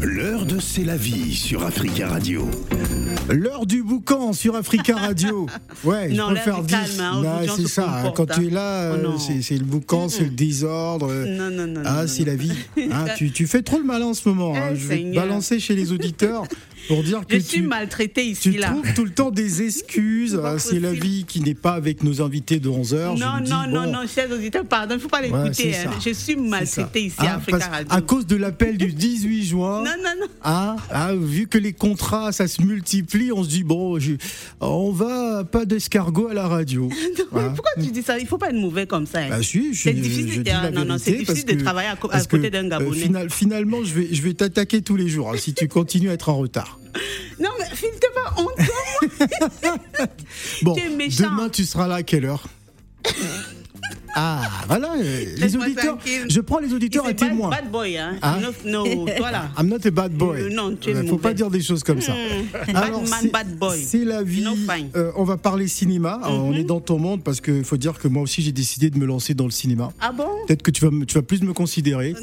L'heure de C'est la vie sur Africa Radio. L'heure du boucan sur Africa Radio. Ouais, Non, je préfère du 10. calme, hein, c'est se ça. comporte, Quand tu es hein. là, Oh euh, c'est c'est le boucan, c'est le désordre. Non, non, non. Ah, c'est la vie. Hein, tu, tu fais trop le malin en ce moment. hein. Eh, Je vais te balancer chez les auditeurs pour dire que Je suis tu, maltraitée ici, tu là. trouves tout le temps des excuses. Ah, C'est la possible. vie qui n'est pas avec nos invités de 11h. Non, non, non, non, chers auditeurs, pardon, il ne faut pas l'écouter. c'est hein. Je suis maltraitée ici Ah, à Africa Radio. À cause de l'appel du 18 juin. Non, non, non. Ah, ah, vu que les contrats, ça se multiplie, on se dit, bon, je- on va pas d'escargot à la radio. Voilà. Pourquoi tu dis ça? Il ne faut pas être mauvais comme ça. hein. Bah si, C'est difficile, je dis ah, la non, non, vérité c'est difficile parce de que- travailler à à côté d'un Gabonais. final- finalement, je vais, je vais t'attaquer tous les jours hein, si tu continues à être en retard. Non, mais t'es pas honte. Bon, demain, tu seras là à quelle heure? Ah, voilà, euh, les auditeurs. Je prends les auditeurs à C'est bad, témoin. bad boy, hein. Ah. No, no, toi là. I'm not a bad boy. Euh, non, tu es Euh, Faut pas dire des choses comme ça. Hmm. Bad man, c'est- bad boy. C'est la vie. No. Euh, on va parler cinéma. Alors, Mhm. On est dans ton monde parce qu'il faut dire que moi aussi j'ai décidé de me lancer dans le cinéma. Ah bon? Peut-être que tu vas, tu vas plus me considérer.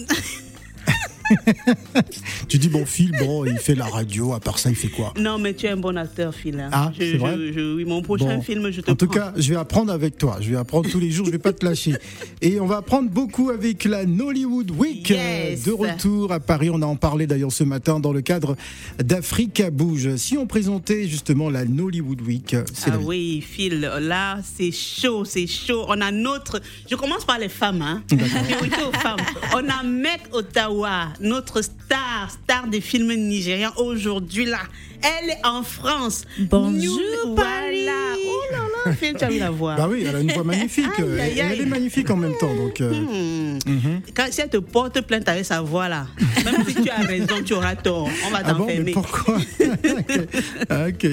tu dis bon Phil, bon il fait la radio. À part ça, il fait quoi? Non, mais tu es un bon acteur, Phil. hein. Ah, Je- vrai? je- je- oui, mon prochain Bon. film, je te En tout prends. cas, je vais apprendre avec toi. Je vais apprendre tous les jours. Je vais pas te lâcher. Et on va apprendre beaucoup avec la Nollywood Week euh, Yes. de retour à Paris. On a en parlé d'ailleurs ce matin dans le cadre d'Africa Bouge. Si on présentait justement la Nollywood Week, c'est Ah oui, Phil, là, c'est chaud, c'est chaud. On a notre. Je commence par les femmes, hein. Priorité aux femmes. On a Meg Ottawa, notre star, star des films nigérians aujourd'hui, là. Elle est en France. Bonjour, New- Paris. Voilà. Oh là là, Phil, tu as vu la voix. Bah oui, elle a une voix magnifique. Aïe, aïe, et aïe. Elle est magnifique en même temps. Donc, euh, Hmm. Quand, si elle te porte plainte avec sa voix, là, même si tu as raison, tu auras tort. On va ah bon, t'enfermer. pourquoi Ok. Ok.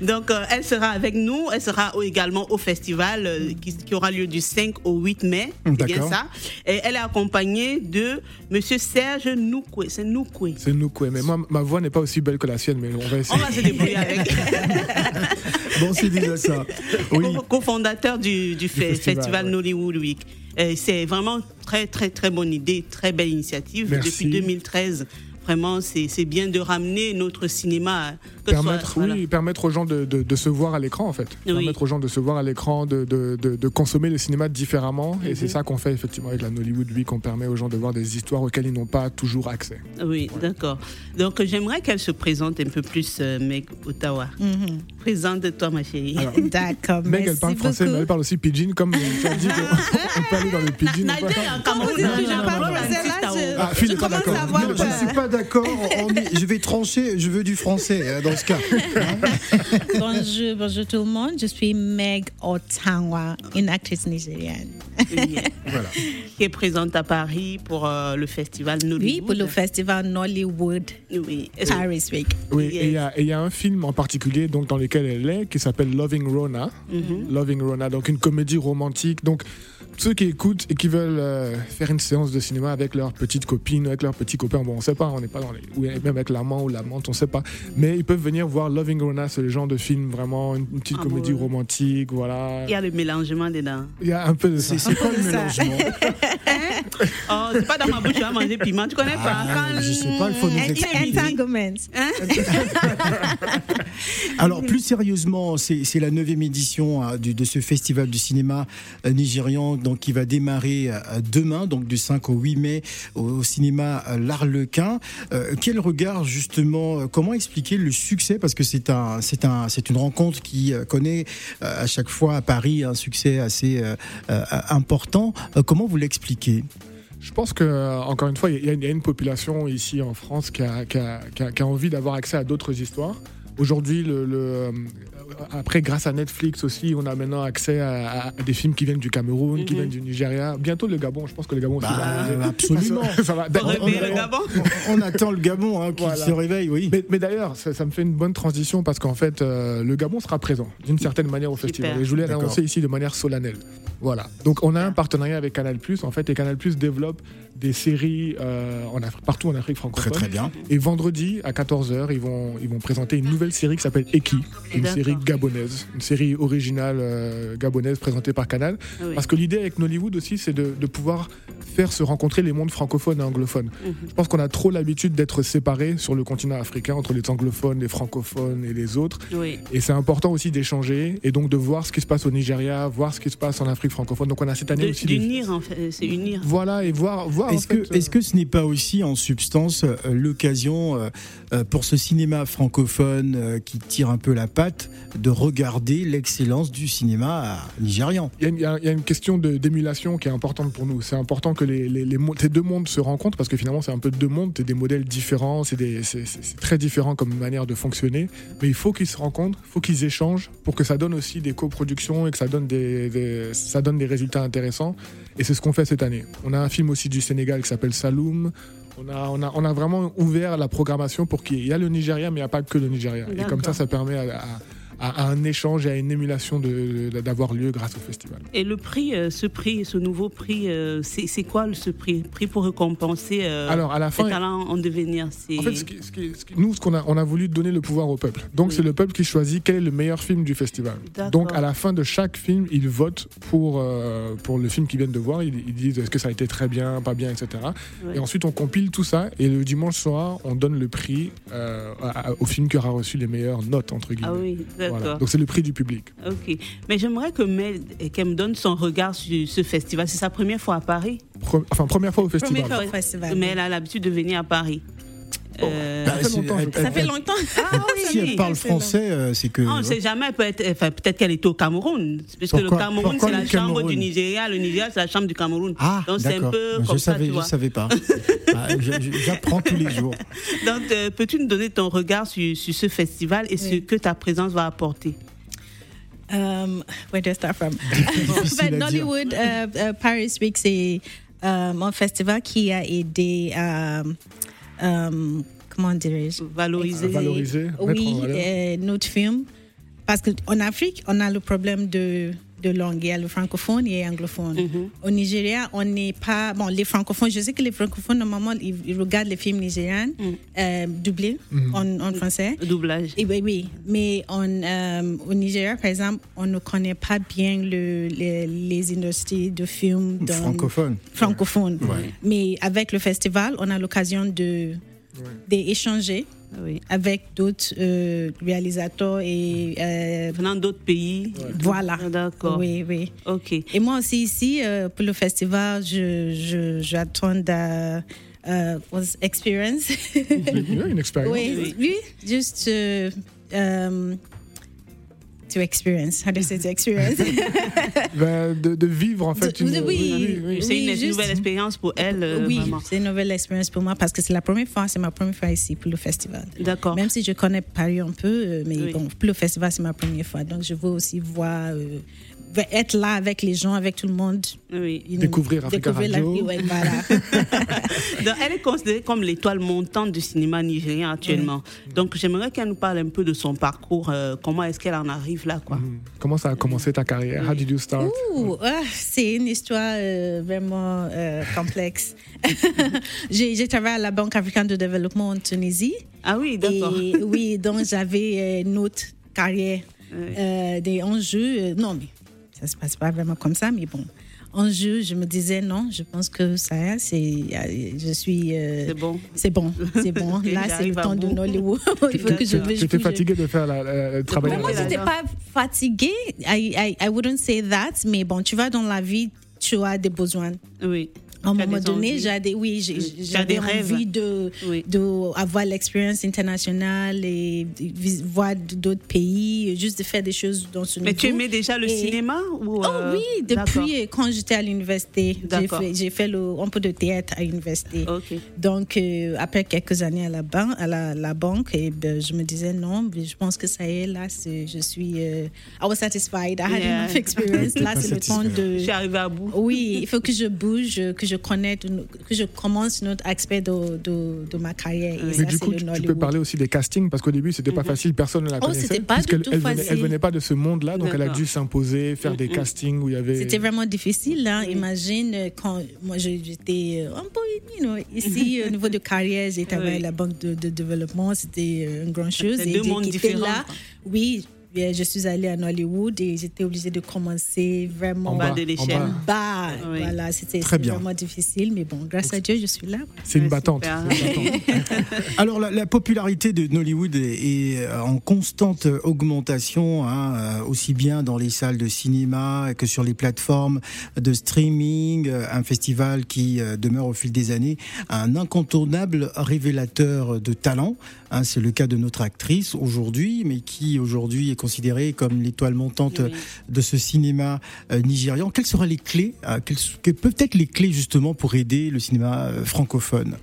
Donc, euh, elle sera avec nous. Elle sera également au festival euh, qui, qui aura lieu du 5 au 8 mai. C'est bien ça. Et elle est accompagnée de Monsieur Serge Noukwe. C'est Noukwe. C'est nous quoi. Mais moi, ma voix n'est pas aussi belle que la sienne, mais on va On essayer. va se débrouiller avec. Bon, c'est déjà ça. Oui. Co-fondateur du, du, fe- festival, festival, ouais. Nollywood Week. Euh, c'est vraiment très, très, très bonne idée, très belle initiative. Merci. Depuis 2013, vraiment, c'est c'est bien de ramener notre cinéma. Que ce soit- Permettre, voilà. oui, permettre aux gens de, de- de se voir à l'écran, en fait. Oui. Permettre aux gens de se voir à l'écran, de, de- de- de consommer le cinéma différemment. Et c'est ça qu'on fait effectivement avec la Nollywood Week. On permet aux gens de voir des histoires auxquelles ils n'ont pas toujours accès. Oui, d'accord. Donc, j'aimerais qu'elle se présente un peu plus, euh, Meg Ottawa. Présente-toi, ma chérie. D'accord, Meg, elle parle français, mais elle parle aussi pidgin, comme tu as dit qu'on peut aller dans le pidgin. Nadia Ah, Phil Je n'est pas d'accord. je ne suis pas d'accord. On Je vais trancher. Je veux du français euh, dans ce cas. bonjour, bonjour tout le monde. Je suis Meg Otawa, une actrice nigérienne. Oui. Qui est présente à Paris pour euh, le festival Nollywood. Oui, pour le festival Nollywood Oui. Paris Week. Oui, Yes. et il y a- et il y, a un film en particulier donc, dans lequel elle est qui s'appelle Loving Rona. Mhm. Loving Rona, donc une comédie romantique. Donc, ceux qui écoutent et qui veulent euh, faire une séance de cinéma avec leur petite copine, avec leurs petits copains, bon, on sait pas, on n'est pas dans les. ou même avec l'amant ou l'amante, on sait pas. Mais ils peuvent venir voir Loving Rona, c'est le genre de film vraiment, une, une petite Amoureux. comédie romantique, voilà. Il y a le mélangement dedans. Il y a un peu de ça. C'est quoi le mélangement? Oh, c'est pas dans ma bouche, tu vas manger piment. Tu connais pas? Ah, Quand- Je sais pas, il faut nous expliquer. Entanglement. Alors plus sérieusement, c'est la neuvième édition hein, du- de ce festival du cinéma euh, nigérian donc, qui va démarrer euh, demain, donc du 5 au 8 mai au, cinéma euh, L'Arlequin. Euh, quel regard justement, comment expliquer le succès? Parce que c'est un, c'est un, c'est une rencontre qui connaît à chaque fois à Paris un succès assez important. Comment vous l'expliquez? Je pense que encore une fois, il y, a- une population ici en France qui a, envie d'avoir accès à d'autres histoires. Aujourd'hui, le, après, grâce à Netflix aussi, on a maintenant accès à, à des films qui viennent du Cameroun, qui Mhm. viennent du Nigeria. Bientôt le Gabon. Je pense que le Gabon aussi Bah, va absolument. Ça, ça va. On attend le Gabon hein, qui Voilà. se réveille, oui. Mais, mais d'ailleurs, ça, ça me fait une bonne transition parce qu'en fait, euh, le Gabon sera présent d'une certaine manière au festival. Et je voulais l'annoncer ici de manière solennelle. Voilà. Donc, on a un partenariat avec Canal en fait, et Canal développe des séries euh, en Afrique, partout en Afrique Très francophone. très bien. Et vendredi à 14h, ils vont, ils vont présenter une nouvelle série qui s'appelle Eki, une D'accord. Série gabonaise, une série originale euh, gabonaise présentée par Canal. Ah oui. Parce que l'idée avec Nollywood aussi, c'est de, de pouvoir faire se rencontrer les mondes francophones et anglophones. Mhm. Je pense qu'on a trop l'habitude d'être séparés sur le continent africain entre les anglophones, les francophones et les autres. Oui. Et c'est important aussi d'échanger et donc de voir ce qui se passe au Nigeria, voir ce qui se passe en Afrique francophone. Donc on a cette année De- aussi. des- D'unir, en fait, c'est unir. Voilà, et voir. voir en Est-ce fait, que, est-ce que ce n'est pas aussi en substance euh, l'occasion euh, euh, pour ce cinéma francophone euh, qui tire un peu la patte de regarder l'excellence du cinéma nigérian Il y, a une- il y a- il y a une question d'émulation qui est importante pour nous. C'est important que les, les- les mo- ces deux mondes se rencontrent parce que finalement, c'est un peu deux mondes, c'est des modèles différents, c'est très différent comme manière de fonctionner. Mais il faut qu'ils se rencontrent, il faut qu'ils échangent pour que ça donne aussi des coproductions et que ça donne des, des- ça donne des résultats intéressants. Et c'est ce qu'on fait cette année. On a un film aussi du Sénégal qui s'appelle Saloum. On a, on, a, on a vraiment ouvert la programmation pour qu'il y a le Nigeria, mais il n'y a pas que le Nigeria. Et comme ça, ça permet à- à- à, à un échange et à une émulation d'avoir lieu grâce au festival. Et le prix, euh, ce prix, ce nouveau prix, euh, c'est quoi ce prix? Prix pour récompenser euh, Alors, à la les fin, talents en devenir. En fait, ce qui- ce qui- ce qui- nous, ce qu'on a, on a voulu donner le pouvoir au peuple. Donc, Oui. c'est le peuple qui choisit quel est le meilleur film du festival. Donc, à la fin de chaque film, ils votent pour, euh, pour le film qu'ils viennent de voir. Ils, ils disent est-ce que ça a été très bien, pas bien, etc. Et ensuite, on compile tout ça. Et le dimanche soir, on donne le prix euh, au film qui aura reçu les meilleures notes, entre guillemets. Ah oui. Voilà. Donc, c'est le prix du public. Ok. Mais j'aimerais que Mel, qu'elle me donne son regard sur ce festival. C'est sa première fois à Paris? Pre- enfin, première fois au festival. Première fois au festival. Mais elle a l'habitude de venir à Paris. Euh, Bah, ça fait longtemps, elle-. Ça elle- fait longtemps. Ah oui, Si elle parle français, euh, c'est que. Ah, on ne sait jamais, elle peut être, enfin, peut-être qu'elle était au Cameroun. Parce que le Cameroun, c'est la le chambre Cameroun du Nigeria. Le Nigeria, c'est la chambre du Cameroun. Ah, Donc c'est un d'accord. peu Je comme ça, savais, tu je vois. savais pas. Ah, J'apprends tous les jours. Donc, euh, peux-tu nous donner ton regard sur, sur ce festival et ce Oui. que ta présence va apporter? Um, where do I start from? Nollywood uh, uh, Paris Week, c'est um, un festival qui a aidé à, um, comment dirais-je? Valoriser. Valoriser, Oui, euh, notre film. Parce qu'en Afrique, on a le problème de, de langue. Il y a le francophone et l'anglophone. Mhm. Au Nigeria, on n'est pas. Bon, les francophones, je sais que les francophones, normalement, ils, ils regardent les films nigériens Mm. euh, doublés en, en français. Doublage. Et oui, oui, mais on, euh, au Nigeria, par exemple, on ne connaît pas bien le, les, les industries de films dans- Francophone. francophones. Ouais. Mais avec le festival, on a l'occasion de d'échanger Oui. avec d'autres euh, réalisateurs et euh, Venant d'autres pays. voilà. Ah, D'accord. Oui, oui. Ok. Et moi aussi ici, euh, pour le festival, je, je, j'attends de euh, was experience. Oui, une expérience. oui, oui, juste euh, to experience. How do you say to experience? Ben, de, de vivre en fait De- une. oui. C'est une juste- nouvelle expérience pour elle, euh, oui, c'est une nouvelle expérience pour moi parce que c'est la première fois, c'est ma première fois ici pour le festival. D'accord. Même si je connais Paris un peu, euh, mais Oui. bon, pour le festival, c'est ma première fois. Donc, je veux aussi voir, euh, être là avec les gens, avec tout le monde. Oui. Découvrir Africa découvrir la Radio. vie, ouais, voilà. Donc, elle est considérée comme l'étoile montante du cinéma nigérien actuellement. Donc, j'aimerais qu'elle nous parle un peu de son parcours. euh, comment est-ce qu'elle en arrive là, quoi. Mhm. Comment ça a commencé ta carrière? How did you start? Ouh, ah, c'est une histoire euh, vraiment euh, complexe. j'ai j'ai travaillé à la Banque africaine de développement en Tunisie. Ah oui, d'accord. Et oui, donc j'avais euh, une autre carrière, euh, des enjeux. euh, non, mais ça se passe pas vraiment comme ça, mais bon. Enjeux, je me disais non, je pense que ça, c'est, je suis. euh, C'est bon. c'est bon, c'est bon. Là, c'est le temps de. Nollywood. Il faut que je. Tu étais bouge. fatigué de faire la, la- le travail c'est j'étais pas fatiguée. I, I, I wouldn't say that, mais bon, tu vas dans la vie, tu as des besoins. Oui. À un moment donné, des, oui, j'avais envie de, Oui. de avoir l'expérience internationale et voir d'autres pays, juste de faire des choses dans ce Mais tu aimais déjà le Et- cinéma ou, Oh euh, oui, depuis quand j'étais à l'université, j'ai D'accord. fait, j'ai fait le, un peu de théâtre à l'université. Donc, euh, après quelques années à la, ban- à la, la banque, et ben, je me disais non, mais je pense que ça y est, là, je suis. euh, I was satisfied. I had Yeah. enough experience. Là, c'est le temps de. Je suis arrivée à bout. Oui, il faut que je bouge, que je je connais, que je commence notre aspect de, de, de ma carrière. Et Mais ça, du coup, le tu, peux parler aussi des castings parce qu'au début, c'était pas facile, personne ne la Oh, connaissait. c'était pas du puisqu'elle- tout elle, venait, facile. elle venait pas de ce monde-là, donc elle a dû s'imposer, faire des castings où il y avait. C'était vraiment difficile. Hein. Imagine euh, quand moi j'étais euh, un peu you know, ici au niveau de carrière, j'ai travaillé à Oui. la banque de, de développement, c'était euh, une grande chose. C'est Et deux mondes différents, là. Oui, bien, je suis allée à Hollywood et j'étais obligée de commencer vraiment En bas en bas. bas. Oui. Voilà, c'était vraiment difficile, mais bon, grâce à Dieu, je suis là. C'est une battante. une. Alors la, la popularité de Nollywood est, est en constante augmentation, hein, euh, aussi bien dans les salles de cinéma que sur les plateformes de streaming. euh, Un festival qui euh, demeure au fil des années un incontournable révélateur de talent. Hein. C'est le cas de notre actrice aujourd'hui, mais qui aujourd'hui est considérée comme l'étoile montante Oui. de ce cinéma euh, nigérian. Quelles seraient les clés euh, quelles, que peuvent être les clés justement pour aider le cinéma euh, francophone?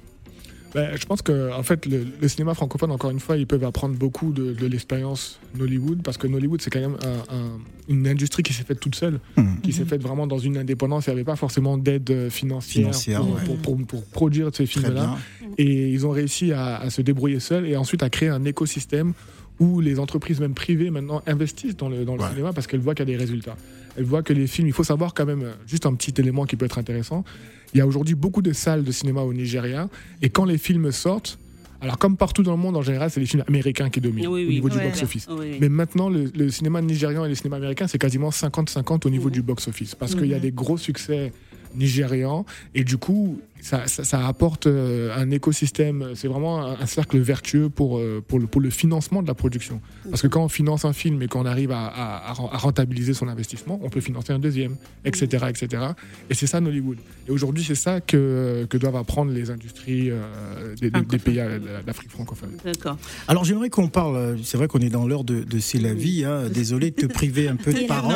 Ben, je pense que en fait le, le cinéma francophone encore une fois ils peuvent apprendre beaucoup de, de l'expérience Nollywood parce que Nollywood c'est quand même un- un- une industrie qui s'est faite toute seule Mhm. qui s'est faite vraiment dans une indépendance il n'y avait pas forcément d'aide euh, financière, Financière, pour, ouais. pour, pour- pour produire ces Très films là bien. et ils ont réussi à, à se débrouiller seuls et ensuite à créer un écosystème où les entreprises même privées maintenant investissent dans le, dans le Ouais. cinéma parce qu'elles voient qu'il y a des résultats. Elles voient que les films, il faut savoir quand même, euh, juste un petit élément qui peut être intéressant, il y a aujourd'hui beaucoup de salles de cinéma au Nigeria et quand les films sortent, alors comme partout dans le monde en général, c'est les films américains qui dominent Oui, au oui. niveau du box-office. Mais maintenant, le, le cinéma nigérian et le cinéma américain, c'est quasiment 50-50 au niveau Mhm. du box-office. Parce qu'il y a des gros succès nigérians. Et du coup, ça, ça- ça apporte euh, un écosystème. C'est vraiment un, un cercle vertueux pour, euh, pour, le, pour le financement de la production. Parce que quand on finance un film et qu'on arrive à, à- à ren- à rentabiliser son investissement, on peut financer un deuxième, etc. etc. Et c'est ça Nollywood. Et aujourd'hui, c'est ça que, que doivent apprendre les industries euh, des, des- des pays d'Afrique francophone. D'accord. Alors j'aimerais qu'on parle, c'est vrai qu'on est dans l'heure de, de C'est la vie, hein, désolé de te priver un peu de parole.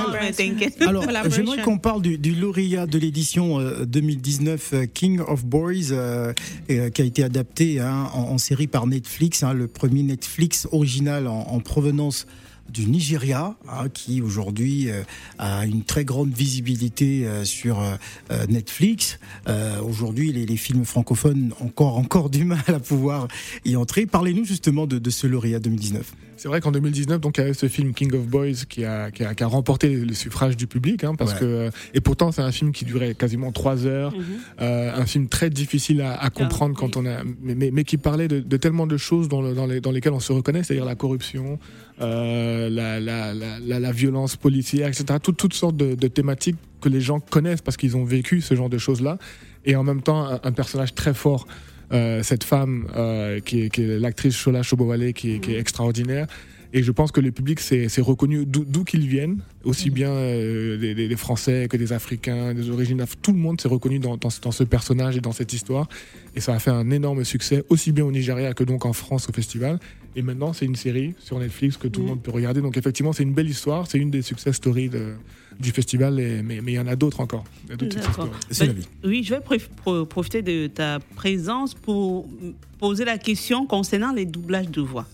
Alors, j'aimerais qu'on parle du, du lauréat de l'édition euh, 2019 euh, King of Boys, euh, euh, qui a été adapté hein, en, série par Netflix, hein, le premier Netflix original en provenance du Nigeria, hein, qui aujourd'hui euh, a une très grande visibilité euh, sur euh, Netflix. Euh, aujourd'hui, les, les films francophones ont encore, encore du mal à pouvoir y entrer. Parlez-nous justement de, de ce lauréat 2019. C'est vrai qu'en 2019, donc, il y avait ce film King of Boys qui a, qui a, qui a remporté le suffrage du public. hein, parce Ouais. que, et pourtant, c'est un film qui durait quasiment trois heures. Mhm. Euh, un film très difficile à, à comprendre Ah, quand on a, mais, mais, mais qui parlait de, de tellement de choses dans, le- dans, les, dans lesquelles on se reconnaît, c'est-à-dire la corruption, euh, la, la, la, la, la violence policière, etc. Toutes, toutes sortes de, de thématiques que les gens connaissent parce qu'ils ont vécu ce genre de choses-là. Et en même temps, un, un personnage très fort. euh, cette femme euh, qui est, qui est l'actrice Shola Shobowale qui est, qui est extraordinaire et je pense que le public s'est reconnu d'où qu'ils viennent, aussi bien euh, les, les- les Français que des Africains, des origines. Tout le monde s'est reconnu dans, dans ce personnage et dans cette histoire. Et ça a fait un énorme succès, aussi bien au Nigeria que donc en France au festival. Et maintenant, c'est une série sur Netflix que tout le Mhm. monde peut regarder. Donc effectivement, c'est une belle histoire. C'est une des success stories de- du festival. et- mais il y en a d'autres encore. Il y a d'autres success D'accord. stories. C'est la vie. Oui, je vais prof- pro- profiter de ta présence pour poser la question concernant les doublages de voix.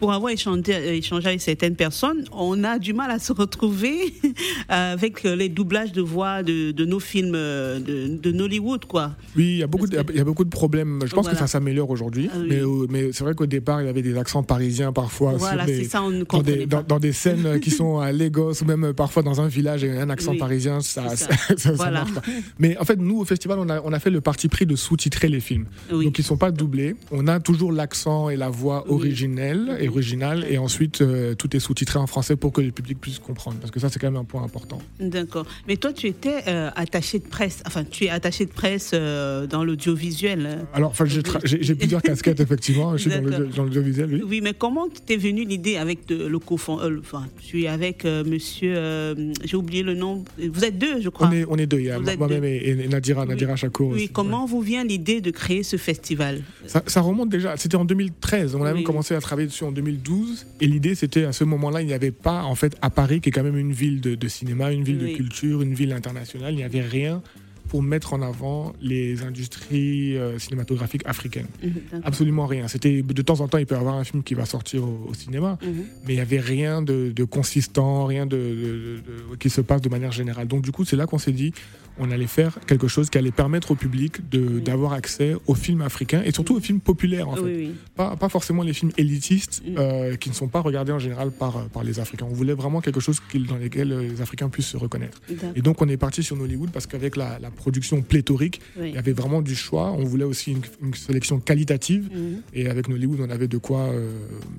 Pour avoir échangé, euh, échangé avec certaines personnes, on a du mal à se retrouver avec euh, les doublages de voix de, de nos films euh, de, de Nollywood, quoi. Oui, il y a beaucoup, de, que- y a beaucoup de problèmes. Je pense Voilà. que ça s'améliore aujourd'hui. Ah oui. Mais, mais c'est vrai qu'au départ, il y avait des accents parisiens parfois. Voilà, c'est ça, on ne dans des, pas. dans, dans des scènes qui sont à Lagos ou même parfois dans un village et un accent Oui, parisien, ça, ça, marche pas. Mais en fait, nous, au festival, on a, on a fait le parti pris de sous-titrer les films. Oui. Donc, ils sont pas doublés. On a toujours l'accent et la voix originelle et originale. Et ensuite, euh, tout est sous-titré en français pour que le public puisse comprendre. Parce que ça, c'est quand même un point important. D'accord. Mais toi, tu étais euh, attaché de presse, enfin, tu es attaché de presse euh, dans l'audiovisuel. euh. Alors, enfin, j'ai plusieurs casquettes, effectivement. Je suis dans l'audiovisuel, oui. Oui, mais comment t'es venu l'idée avec de- le cofond Enfin, tu es avec monsieur, j'ai oublié le nom. Vous êtes deux, je crois. On est, on est deux. Il y a Vous êtes moi-même et, et Nadira, Oui. Nadira Chakour Oui, aussi. comment vous vient l'idée de créer ce festival? Ça, ça remonte déjà, c'était en 2013, on a même commencé à travailler dessus en 2012, et l'idée c'était à ce moment-là, il n'y avait pas, en fait, à Paris, qui est quand même une ville de, de cinéma, une ville Oui. de culture, une ville internationale, il n'y avait rien pour mettre en avant les industries euh, cinématographiques africaines. Mhm. Absolument rien. C'était de temps en temps, il peut y avoir un film qui va sortir au, au cinéma, Mhm. mais il n'y avait rien de, de consistant, rien de, de- de- de- qui se passe de manière générale. Donc du coup, c'est là qu'on s'est dit, on allait faire quelque chose qui allait permettre au public d'avoir accès aux films africains et surtout aux films populaires en fait. Oui, oui. Pas, pas forcément les films élitistes Mm. euh, qui ne sont pas regardés en général par, par les Africains. On voulait vraiment quelque chose dans lequel euh, les Africains puissent se reconnaître. Et donc on est parti sur Nollywood parce qu'avec la, la production pléthorique, il y avait vraiment du choix. On voulait aussi une, une sélection qualitative. Mhm. Et avec Nollywood, on avait de quoi euh,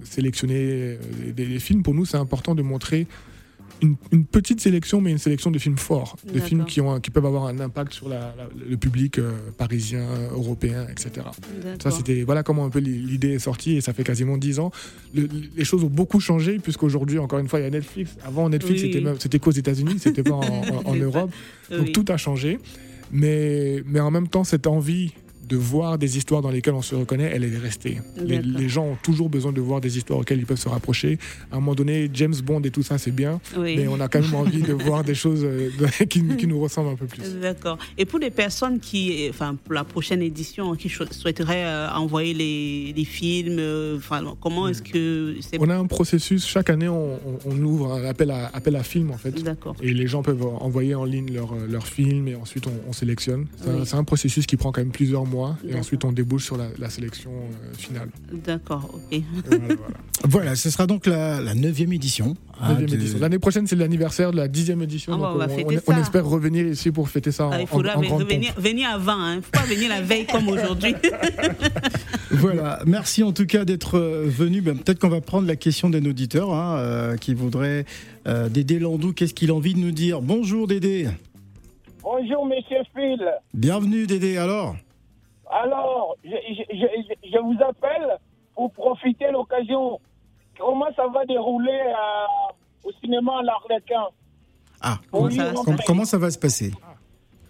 sélectionner euh, des, des films. Pour nous, c'est important de montrer une, une petite sélection, mais une sélection de films forts, de D'accord. films qui, ont, qui peuvent avoir un impact sur la- la- le public euh, parisien, européen, etc. Ça, c'était voilà comment un peu l'idée est sortie et ça fait quasiment dix ans. Le- les choses ont beaucoup changé puisqu'aujourd'hui, encore une fois, il y a Netflix. Avant, Netflix, Oui, c'était qu'aux États-Unis, c'était pas en. Europe. Donc Oui. tout a changé. Mais, mais en même temps, cette envie de voir des histoires dans lesquelles on se reconnaît, elle est restée. Les, gens ont toujours besoin de voir des histoires auxquelles ils peuvent se rapprocher. À un moment donné, James Bond et tout ça, c'est bien. Oui. Mais on a quand même envie de voir des choses euh, qui, qui nous ressemblent un peu plus. D'accord. Et pour les personnes qui, enfin, pour la prochaine édition, qui souhaiteraient euh, envoyer les, les films, euh, enfin, comment est-ce que c'est On a un processus, chaque année, on, on- on ouvre un appel à, appel à film en fait. D'accord. Et les gens peuvent envoyer en ligne leurs leur films et ensuite on, on sélectionne. C'est un- Oui. c'est un, processus qui prend quand même plusieurs mois et ensuite on débouche sur la, la sélection euh, finale. D'accord. Ok. Voilà, voilà. Voilà, ce sera donc la, la 9e édition. hein, de- édition. L'année prochaine, c'est l'anniversaire de la dixième édition. Ah, bah, donc on va on, fêter on- on espère revenir ici pour fêter ça en, Ah, il en- faudra en grande venir, pompe. venir avant. Il ne faut pas venir la veille comme aujourd'hui. Voilà, merci en tout cas d'être euh, venu. Ben, Peut-être qu'on va prendre la question d'un auditeur hein, euh, qui voudrait. euh, Dédé Landou, qu'est-ce qu'il a envie de nous dire? Bonjour Dédé. Bonjour, monsieur Phil. Bienvenue Dédé, alors? Alors, je, je- je- je vous appelle pour profiter de l'occasion. Comment ça va dérouler euh, au cinéma à l'Arlequin? Ah, Comment com- ça- com- comment ça va se passer?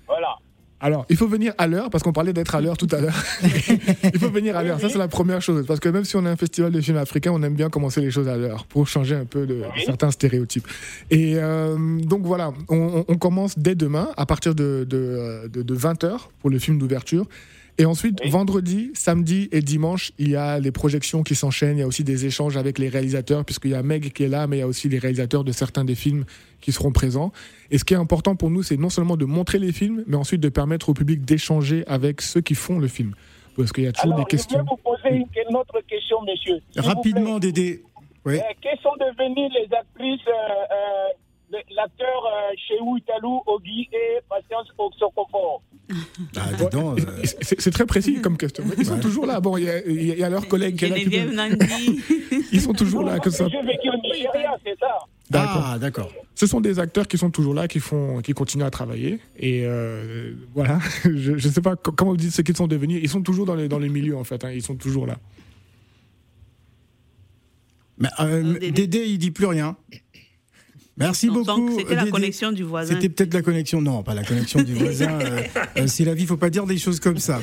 Voilà. Alors, il faut venir à l'heure, parce qu'on parlait d'être à l'heure tout à l'heure. il faut venir à l'heure, ça c'est la première chose. Parce que même si on a un festival de films africains, on aime bien commencer les choses à l'heure, pour changer un peu de, Oui. certains stéréotypes. Et euh, donc voilà, on, commence dès demain, à partir de, de, de 20h, pour le film d'ouverture. Et ensuite, Oui. vendredi, samedi et dimanche, il y a les projections qui s'enchaînent. Il y a aussi des échanges avec les réalisateurs, puisqu'il y a Meg qui est là, mais il y a aussi les réalisateurs de certains des films qui seront présents. Et ce qui est important pour nous, c'est non seulement de montrer les films, mais ensuite de permettre au public d'échanger avec ceux qui font le film. Parce qu'il y a toujours Alors, des je questions. vais vous poser une, une autre question, monsieur. Rapidement. Dédé. Oui. Euh, quelles sont devenues les actrices, euh, euh, l'acteur euh, Chéou Italou, Ogi et Patience Oxokofor Ah, donc, euh, C'est très précis comme question. Ils sont toujours là. Bon, il y a, il y a- il y a leur collègue qui est là. qui Geneviève peut-. Ils sont toujours là, comme ça. J'ai vécu au Nigeria, c'est ça. D'accord. Ah, d'accord. Ce sont des acteurs qui sont toujours là, qui font, qui continuent à travailler. Et euh, voilà. Je ne sais pas co- comment vous dites ce qu'ils sont devenus. Ils sont toujours dans les dans les milieux en fait. hein. Ils sont toujours là. Mais, euh, Dédé. Dédé, il dit plus rien. Merci Donc, beaucoup. C'était la connexion du voisin. C'était peut-être la connexion. Non, pas la connexion du voisin. euh, euh, c'est la vie, faut pas dire des choses comme ça.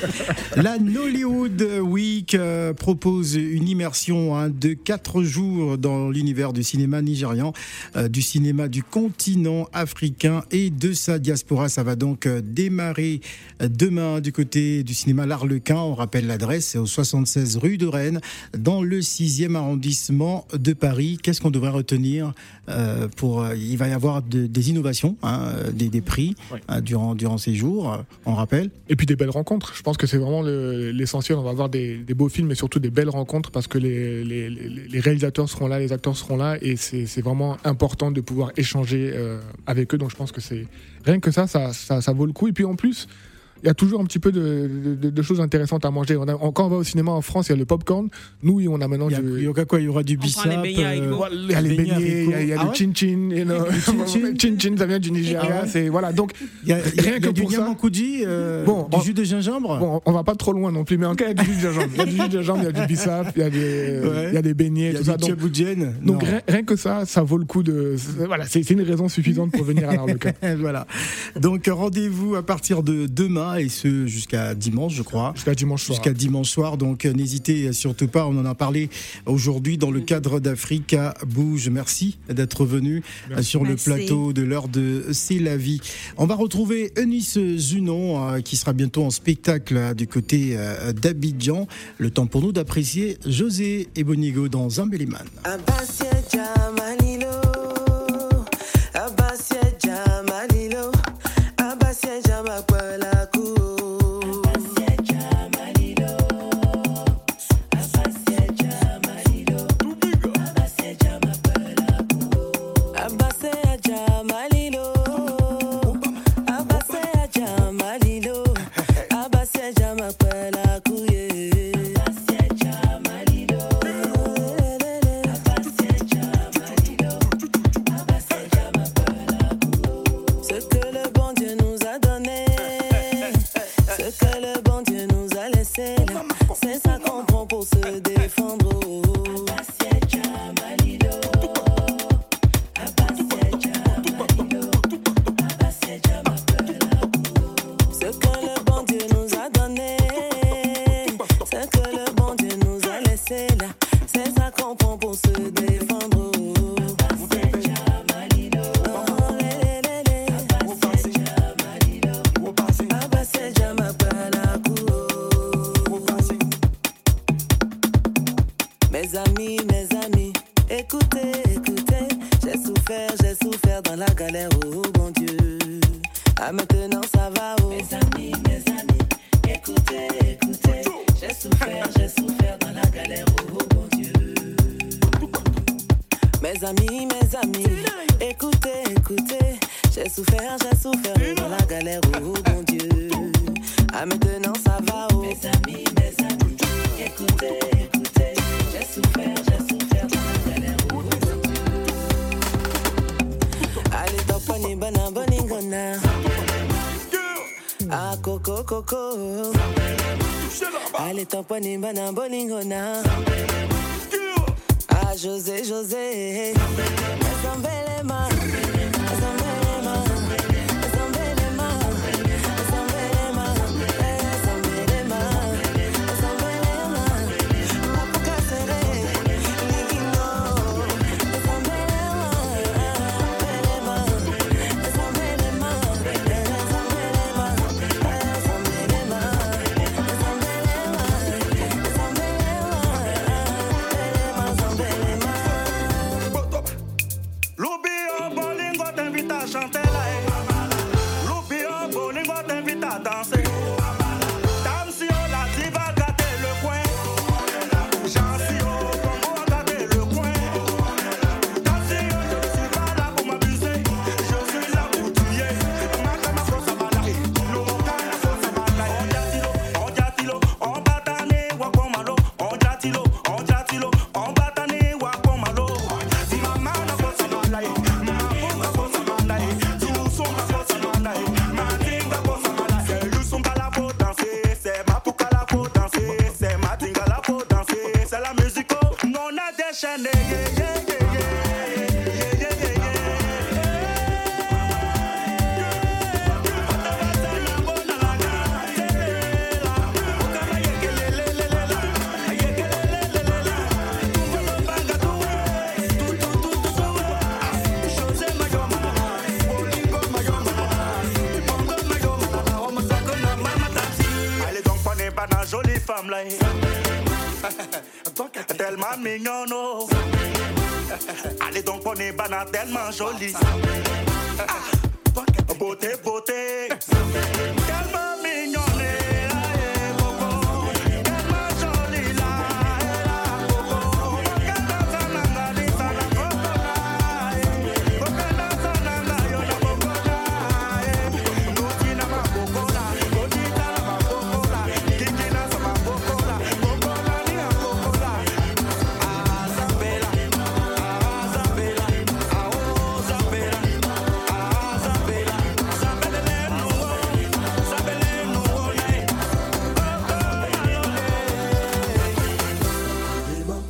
La Nollywood Week euh, propose une immersion hein, de quatre jours dans l'univers du cinéma nigérian, euh, du cinéma du continent africain et de sa diaspora. Ça va donc démarrer demain du côté du cinéma L'Arlequin. On rappelle l'adresse, c'est au 76 rue de Rennes, dans le 6e arrondissement de Paris. Qu'est-ce qu'on devrait retenir euh, pour euh, Il va y avoir de- des innovations, hein, euh, des, des prix euh, durant, durant ces jours, on rappelle. Et puis des belles rencontres. Je pense que c'est vraiment le- l'essentiel. On va avoir des, des beaux films, mais surtout des belles rencontres parce que les, les- les- les réalisateurs seront là, les acteurs seront là, et c'est c'est vraiment important de pouvoir échanger euh, avec eux. Donc je pense que c'est rien que ça, ça, ça, ça vaut le coup. Et puis en plus. Il y a toujours un petit peu de, de- de choses intéressantes à manger. On a, quand on va au cinéma en France, il y a le popcorn. Nous, on a maintenant Il y, a, du, il y aura quoi Il y aura du bissap. il y a les beignets il y a, le Ah chin chin, chin chin, ça vient du Nigeria. Ah ouais voilà. Donc il y a, il y a- Rien il y a que du pour euh, Bon, du jus de gingembre. Bon, on va pas trop loin non plus, mais en cas, il y a du jus de gingembre. Il y a du jus de gingembre, il y a du bissap, il y a des, Ouais. il y a des beignets, il y a tout ça. du Donc, donc rien, que ça, ça vaut le coup de. c'est- Voilà, c'est c'est une raison suffisante pour venir à l'Arlequin. voilà. Donc rendez-vous à partir de demain et ce jusqu'à dimanche, je crois. Jusqu'à dimanche soir. Jusqu'à dimanche soir. Donc euh, n'hésitez surtout pas. On en a parlé aujourd'hui dans le cadre d'Africa Bouge. Merci d'être venu euh, sur Merci. le plateau de l'heure de C'est la vie. On va retrouver Eunice Zunon euh, qui sera bientôt en spectacle du côté d'Abidjan. Le temps pour nous d'apprécier José et Bonigo dans Zambeliman. Mes amis, mes amis, écoutez, écoutez. J'ai souffert, j'ai souffert dans la galère, oh bon Dieu. Ah, maintenant ça va, oh. Mes amis, mes amis, écoutez, écoutez. J'ai souffert, j'ai souffert dans la galère, oh bon Dieu. Allez, topani, bana, boningona. Ah, coco, coco. Allez, tamponi, boningona. José, José, José. understanding. Allez donc prenez banane tellement jolie. Ah, beauté, beauté. Tellement